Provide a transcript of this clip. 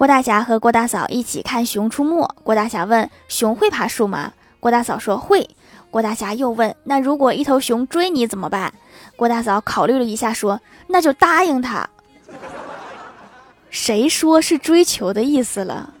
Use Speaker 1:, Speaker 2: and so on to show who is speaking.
Speaker 1: 郭大侠和郭大嫂一起看熊出没郭大侠问熊会爬树吗？郭大嫂说会。郭大侠又问那如果一头熊追你怎么办？郭大嫂考虑了一下说那就答应他。谁说是追求的意思了？